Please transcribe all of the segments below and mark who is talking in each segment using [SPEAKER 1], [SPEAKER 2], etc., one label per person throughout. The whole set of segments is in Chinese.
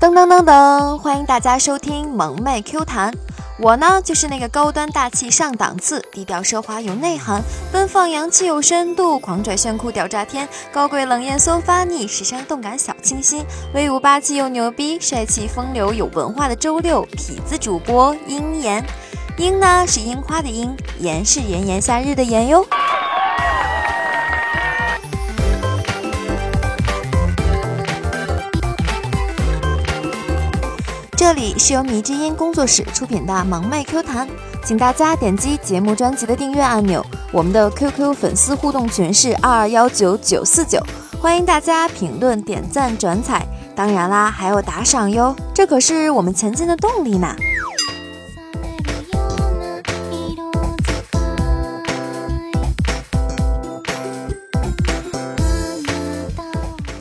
[SPEAKER 1] 噔噔噔噔，欢迎大家收听萌妹 Q 弹。我呢，就是那个高端大气上档次、低调奢华有内涵、奔放洋气有深度、狂拽炫酷屌炸天、高贵冷艳骚发腻、时尚动感小清新、威武霸气又牛逼、帅气风流有文化的周六痞子主播樱颜。樱呢是樱花的樱，炎是炎炎夏日的炎哟。这里是由迷之音工作室出品的萌妹 Q 弹，请大家点击节目专辑的订阅按钮。我们的 QQ 粉丝互动群是二二幺九九四九，欢迎大家评论、点赞、转采，当然啦，还有打赏哟，这可是我们前进的动力呢。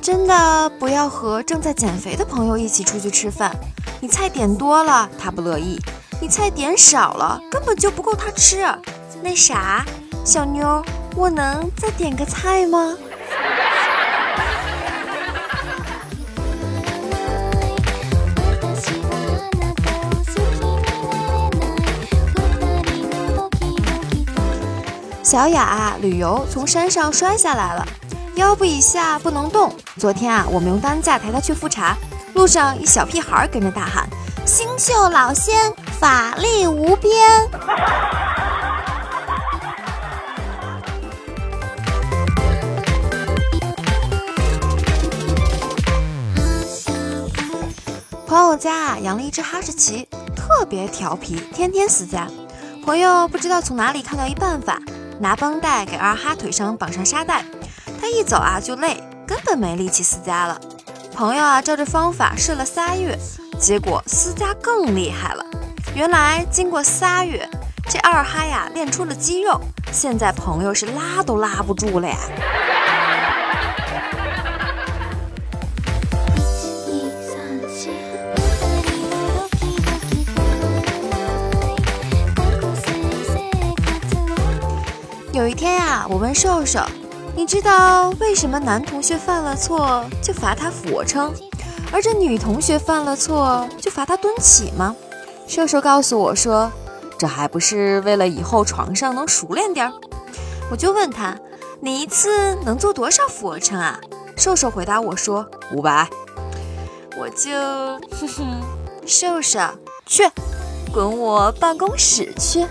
[SPEAKER 1] 真的不要和正在减肥的朋友一起出去吃饭。你菜点多了，他不乐意；你菜点少了，根本就不够他吃。那啥，小妞，我能再点个菜吗？小雅旅游从山上摔下来了，腰部以下不能动。昨天啊，我们用担架抬她去复查。路上，一小屁孩跟着大喊：“星宿老仙，法力无边。” 朋友家啊养了一只哈士奇，特别调皮，天天撕家。朋友不知道从哪里看到一办法，拿绷带给二哈腿上绑上沙袋，他一走啊就累，根本没力气撕家了。朋友啊，照着方法试了仨月，结果私家更厉害了。原来经过仨月，这二哈呀练出了肌肉，现在朋友是拉都拉不住了呀。有一天呀，我问瘦瘦。你知道为什么男同学犯了错就罚他俯卧撑，而这女同学犯了错就罚他蹲起吗？瘦瘦告诉我说，这还不是为了以后床上能熟练点儿。我就问他，你一次能做多少俯卧撑啊？瘦瘦回答我说五百。我就哼哼，瘦瘦去，滚我办公室去。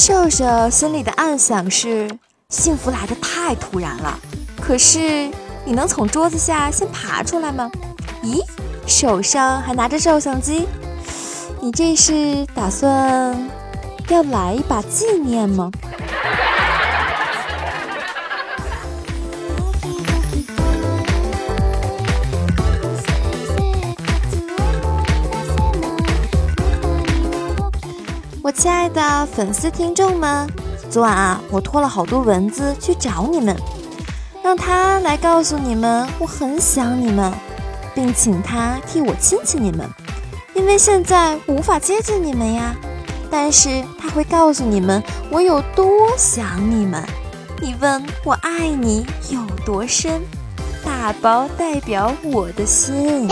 [SPEAKER 1] 瘦瘦心里的暗想是：幸福来得太突然了。可是你能从桌子下先爬出来吗？咦，手上还拿着照相机，你这是打算要来一把纪念吗？我亲爱的粉丝听众们，昨晚啊，我拖了好多蚊子去找你们，让他来告诉你们我很想你们，并请他替我亲亲你们，因为现在无法接近你们呀。但是他会告诉你们我有多想你们。你问我爱你有多深，大包代表我的心。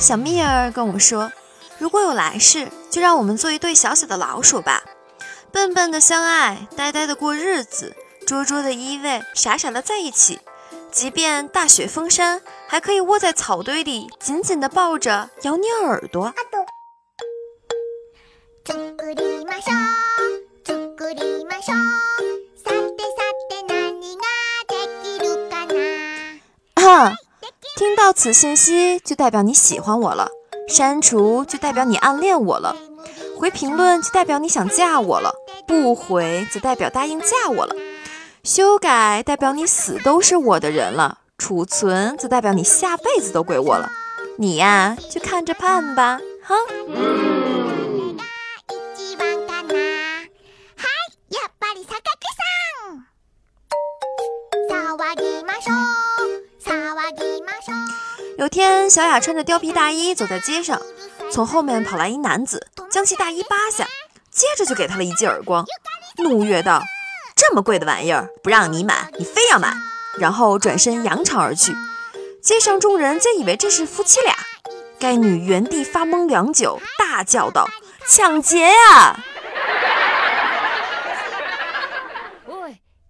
[SPEAKER 1] 小蜜儿跟我说：“如果有来世，就让我们做一对小小的老鼠吧，笨笨的相爱，呆呆的过日子，拙拙的依偎，傻傻的在一起。即便大雪封山，还可以窝在草堆里，紧紧的抱着，咬你耳朵。”哈。此信息，就代表你喜欢我了；删除就代表你暗恋我了；回评论就代表你想嫁我了；不回则代表答应嫁我了；修改代表你死都是我的人了；储存则代表你下辈子都归我了。你呀，就看着办吧，哈。天，小雅穿着貂皮大衣走在街上，从后面跑来一男子，将其大衣扒下，接着就给他了一记耳光，怒曰道：“这么贵的玩意儿不让你买，你非要买！”然后转身扬长而去。街上众人皆以为这是夫妻俩，该女原地发懵良久，大叫道：“抢劫呀！”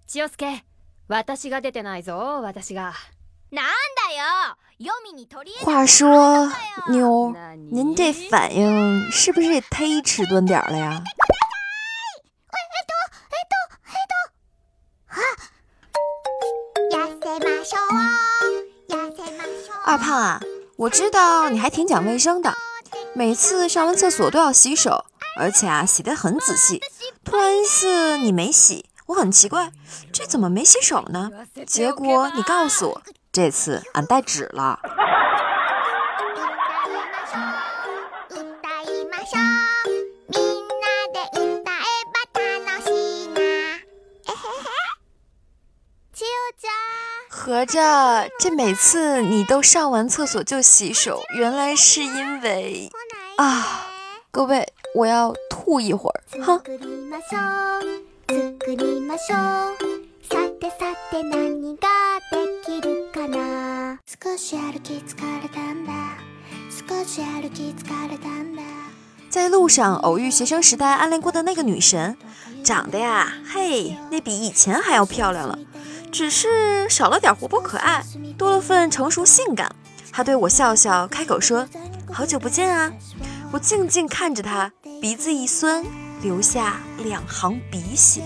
[SPEAKER 2] 気をつけ。私が出てないぞ、私が。
[SPEAKER 1] なんだよ。 话说，妞，您这反应是不是也忒迟钝点了呀？二胖啊，我知道你还挺讲卫生的，每次上完厕所都要洗手，而且啊洗得很仔细。突然一次你没洗。我很奇怪，这怎么没洗手呢？结果你告诉我，这次俺带纸了。合着这每次你都上完厕所就洗手，原来是因为啊，各位，我要吐一会儿，哼。在路上偶遇学生时代暗恋过的那个女神，长得呀，嘿，那比以前还要漂亮了，只是少了点活泼可爱，多了份成熟性感。她对我笑笑，开口说：“好久不见啊！”我静静看着她，鼻子一酸。留下两行鼻血。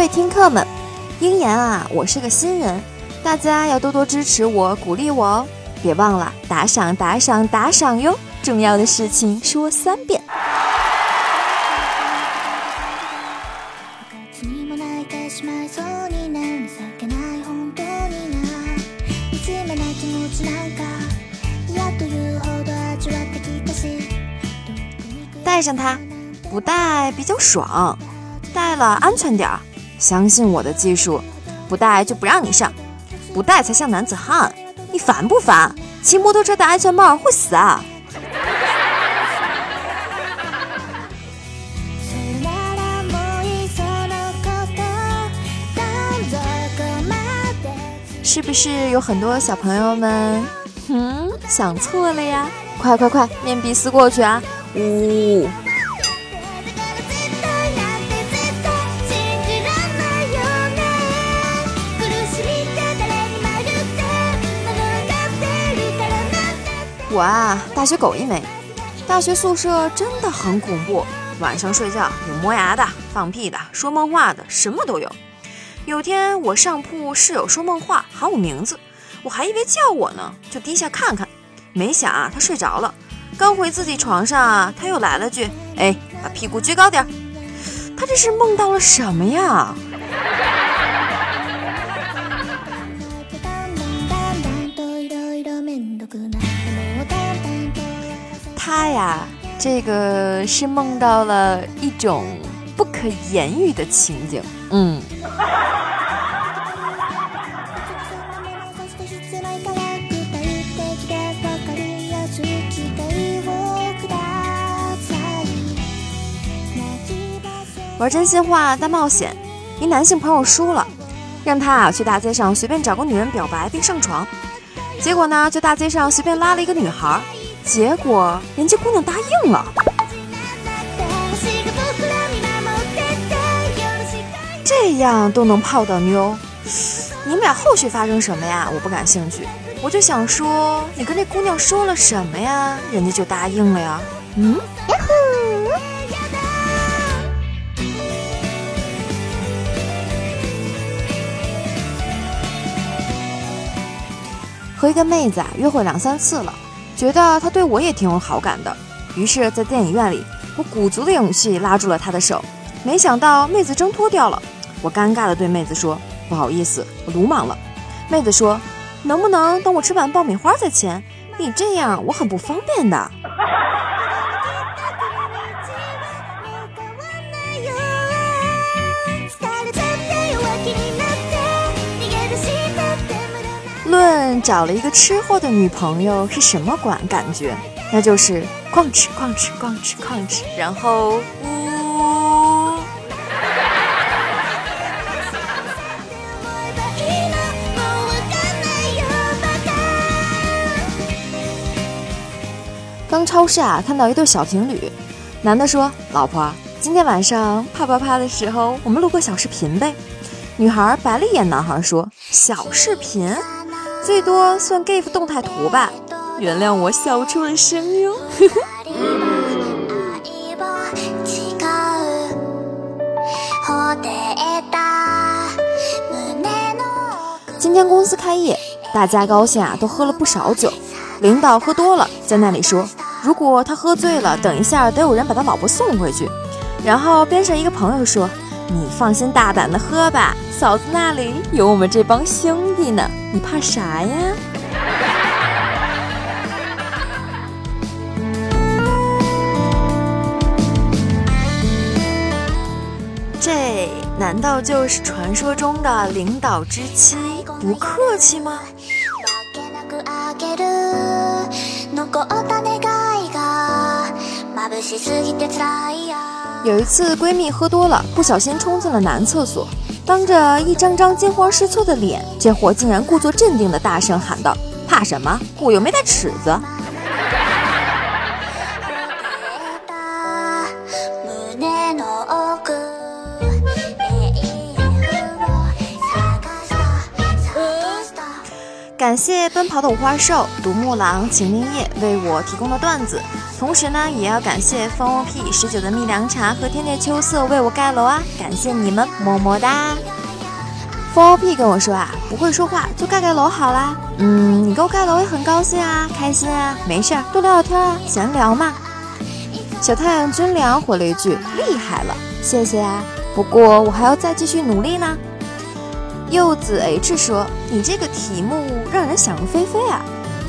[SPEAKER 1] 各位听客们，鹰言啊，我是个新人，大家要多多支持我，鼓励我哦！别忘了打赏、打赏、打赏哟！重要的事情说三遍。带上它，不带比较爽，带了安全点儿。相信我的技术，不戴就不让你上，不戴才像男子汉。你烦不烦？骑摩托车戴安全帽会死啊！是不是有很多小朋友们，嗯，想错了呀？快快快，面壁思过去啊！呜！我啊，大学狗一枚。大学宿舍真的很恐怖，晚上睡觉有磨牙的、放屁的、说梦话的，什么都有。有天我上铺，室友说梦话，喊我名字，我还以为叫我呢，就低下看看，没想啊，他睡着了。刚回自己床上啊，他又来了句：“哎，把屁股撅高点。”他这是梦到了什么呀？呀，这个是梦到了一种不可言喻的情景。嗯。玩真心话大冒险，一男性朋友输了，让他啊去大街上随便找个女人表白并上床，结果呢，就大街上随便拉了一个女孩，结果人家姑娘答应了。这样都能泡到妞，你们俩后续发生什么呀？我不感兴趣，我就想说，你跟那姑娘说了什么呀？人家就答应了呀？嗯？和一个妹子啊约会两三次了，觉得他对我也挺有好感的，于是，在电影院里，我鼓足了勇气拉住了他的手，没想到妹子挣脱掉了。我尴尬地对妹子说：“不好意思，我鲁莽了。”妹子说：“能不能等我吃完爆米花再签？你这样我很不方便的。”找了一个吃货的女朋友是什么感感觉？那就是逛吃逛吃逛吃逛吃，然后呜。刚超市啊，看到一对小情侣，男的说：“老婆，今天晚上啪啪啪的时候，我们录个小视频呗。”女孩白了眼男孩说：“小视频，最多算 GIF 动态图吧。”原谅我笑出了声哟。今天公司开业，大家高兴啊，都喝了不少酒。领导喝多了，在那里说：“如果他喝醉了，等一下得有人把他老婆送回去。”然后边上一个朋友说：“你放心大胆的喝吧，嫂子那里有我们这帮兄弟呢，你怕啥呀？” 这难道就是传说中的领导之妻不客气吗？有一次，闺蜜喝多了，不小心冲进了男厕所，当着一张张惊慌失措的脸，这货竟然故作镇定的大声喊道：“怕什么？我又没带尺子。”感谢奔跑的五花兽、独木狼、秦明叶为我提供的段子，同时呢，也要感谢风 OP 十九的蜜凉茶和天天秋色为我盖楼啊！感谢你们，么么哒！风 OP 跟我说啊，不会说话就盖盖楼好啦。嗯，你给我盖楼也很高兴啊，开心啊，没事儿多聊聊天啊，闲聊嘛。小太阳军粮回了一句：厉害了，谢谢啊，不过我还要再继续努力呢。柚子 H 说：“你这个题目让人想入非非啊！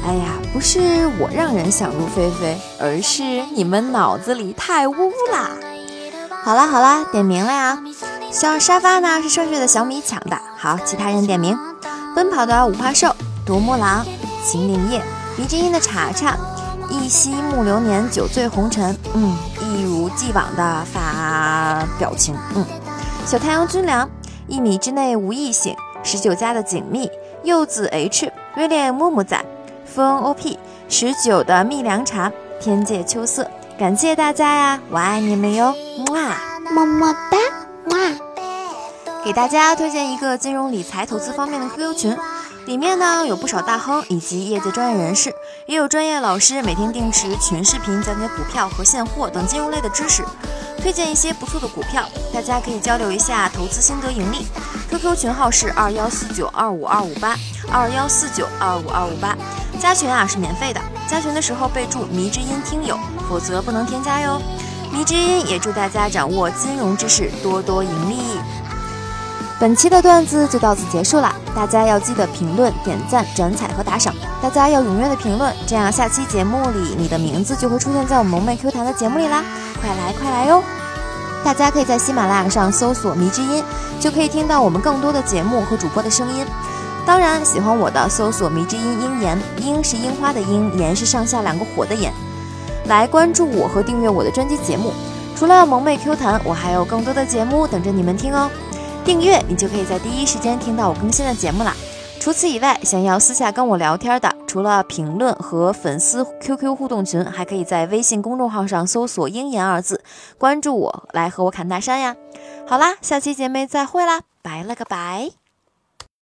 [SPEAKER 1] 哎呀，不是我让人想入非非，而是你们脑子里太污啦！好啦好啦，点名了呀！小沙发呢是盛睡的小米抢的。好，其他人点名：奔跑的五花兽、独木狼、秦岭夜、迷之音的茶茶、一夕暮流年、酒醉红尘。嗯，一如既往的发表情。嗯，小太阳军粮。”一米之内无异性，十九加的紧密，柚子 H，威廉木木仔，风 OP，十九的蜜凉茶，天界秋色，感谢大家呀，我爱你们哟，么么哒，么。给大家推荐一个金融理财投资方面的 QQ 群，里面呢有不少大亨以及业界专业人士，也有专业老师每天定时群视频讲解股票和现货等金融类的知识。推荐一些不错的股票，大家可以交流一下投资心得盈利。QQ 群号是二幺四九二五二五八二幺四九二五二五八，加群啊是免费的，加群的时候备注“迷之音听友”，否则不能添加哟。迷之音也祝大家掌握金融知识，多多盈利。本期的段子就到此结束了，大家要记得评论、点赞、转采和打赏。大家要踊跃的评论，这样下期节目里你的名字就会出现在我们萌妹 Q 弹的节目里啦！快来快来哟！大家可以在喜马拉雅上搜索“迷之音”，就可以听到我们更多的节目和主播的声音。当然，喜欢我的搜索“迷之音樱言”，樱是樱花的樱，言是上下两个火的言。来关注我和订阅我的专辑节目。除了萌妹 Q 弹，我还有更多的节目等着你们听哦。订阅，你就可以在第一时间听到我更新的节目啦。除此以外，想要私下跟我聊天的，除了评论和粉丝 QQ 互动群，还可以在微信公众号上搜索“鹰言”二字，关注我，来和我侃大山呀。好啦，下期节目再会啦，拜了个拜。